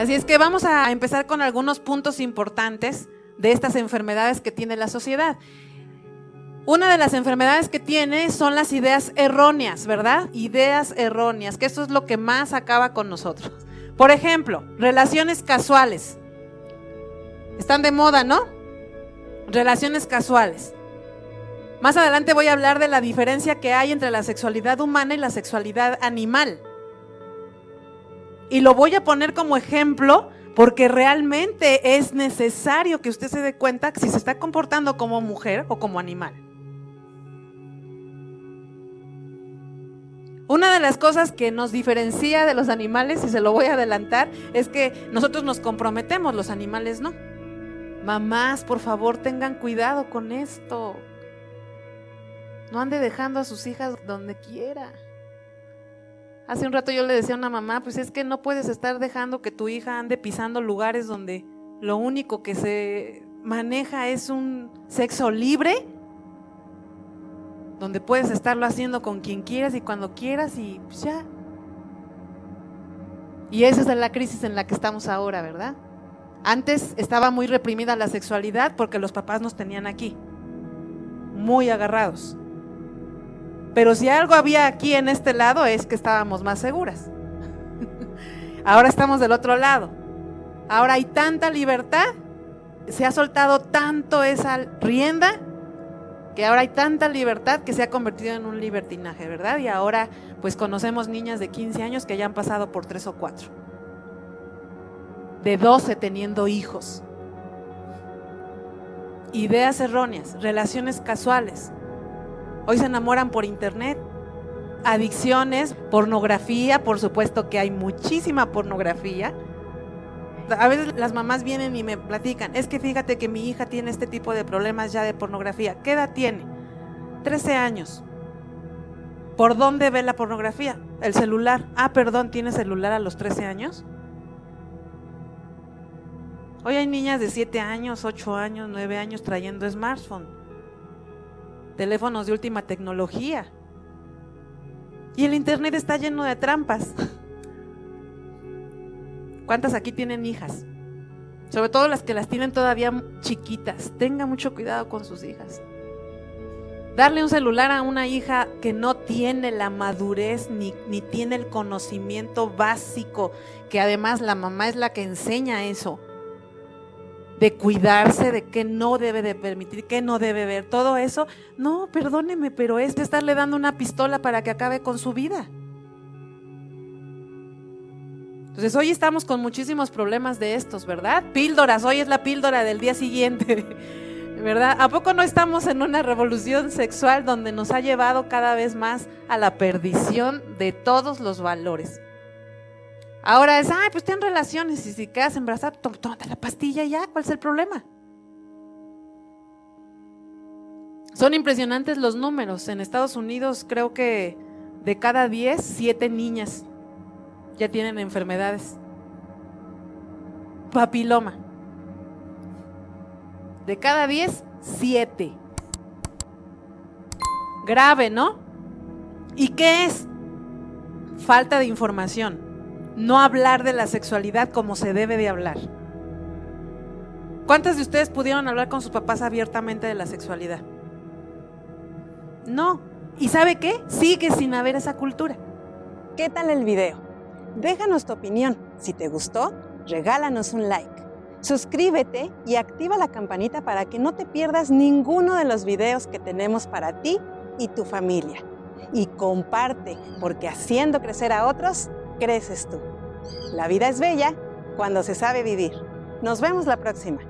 Así es que vamos a empezar con algunos puntos importantes de estas enfermedades que tiene la sociedad. Una de las enfermedades que tiene son las ideas erróneas, ¿verdad? Ideas erróneas, que eso es lo que más acaba con nosotros. Por ejemplo, relaciones casuales. Están de moda, ¿no? Relaciones casuales. Más adelante voy a hablar de la diferencia que hay entre la sexualidad humana y la sexualidad animal. Y lo voy a poner como ejemplo porque realmente es necesario que usted se dé cuenta si se está comportando como mujer o como animal. Una de las cosas que nos diferencia de los animales, y se lo voy a adelantar, es que nosotros nos comprometemos, los animales no. Mamás, por favor, tengan cuidado con esto. No ande dejando a sus hijas donde quiera. Hace un rato yo le decía a una mamá, pues es que no puedes estar dejando que tu hija ande pisando lugares donde lo único que se maneja es un sexo libre, donde puedes estarlo haciendo con quien quieras y cuando quieras y pues ya. Y esa es la crisis en la que estamos ahora, ¿verdad? Antes estaba muy reprimida la sexualidad porque los papás nos tenían aquí, muy agarrados. Pero si algo había aquí en este lado es que estábamos más seguras. Ahora estamos del otro lado. Ahora hay tanta libertad, se ha soltado tanto esa rienda, que ahora hay tanta libertad que se ha convertido en un libertinaje, ¿verdad? Y ahora pues conocemos niñas de 15 años que ya han pasado por tres o cuatro. De 12 teniendo hijos. Ideas erróneas, relaciones casuales, Hoy se enamoran por internet. Adicciones, pornografía, por supuesto que hay muchísima pornografía. A veces las mamás vienen y me platican, es que fíjate que mi hija tiene este tipo de problemas ya de pornografía. ¿Qué edad tiene? 13 años. ¿Por dónde ve la pornografía? El celular. Ah, perdón, ¿tiene celular a los 13 años? Hoy hay niñas de 7 años, 8 años, 9 años trayendo smartphone teléfonos de última tecnología. Y el Internet está lleno de trampas. ¿Cuántas aquí tienen hijas? Sobre todo las que las tienen todavía chiquitas. Tenga mucho cuidado con sus hijas. Darle un celular a una hija que no tiene la madurez ni, ni tiene el conocimiento básico, que además la mamá es la que enseña eso de cuidarse, de qué no debe de permitir, qué no debe ver, todo eso. No, perdóneme, pero es de estarle dando una pistola para que acabe con su vida. Entonces hoy estamos con muchísimos problemas de estos, ¿verdad? Píldoras, hoy es la píldora del día siguiente, ¿verdad? ¿A poco no estamos en una revolución sexual donde nos ha llevado cada vez más a la perdición de todos los valores? Ahora es, ay, pues ten relaciones y si quedas embarazada, tómate la pastilla ya, ¿cuál es el problema? Son impresionantes los números. En Estados Unidos creo que de cada 10, 7 niñas ya tienen enfermedades. Papiloma. De cada 10, 7. Grave, ¿no? ¿Y qué es? Falta de información no hablar de la sexualidad como se debe de hablar. ¿Cuántas de ustedes pudieron hablar con sus papás abiertamente de la sexualidad? No. ¿Y sabe qué? Sigue sin haber esa cultura. ¿Qué tal el video? Déjanos tu opinión. Si te gustó, regálanos un like. Suscríbete y activa la campanita para que no te pierdas ninguno de los videos que tenemos para ti y tu familia. Y comparte, porque haciendo crecer a otros, creces tú. La vida es bella cuando se sabe vivir. Nos vemos la próxima.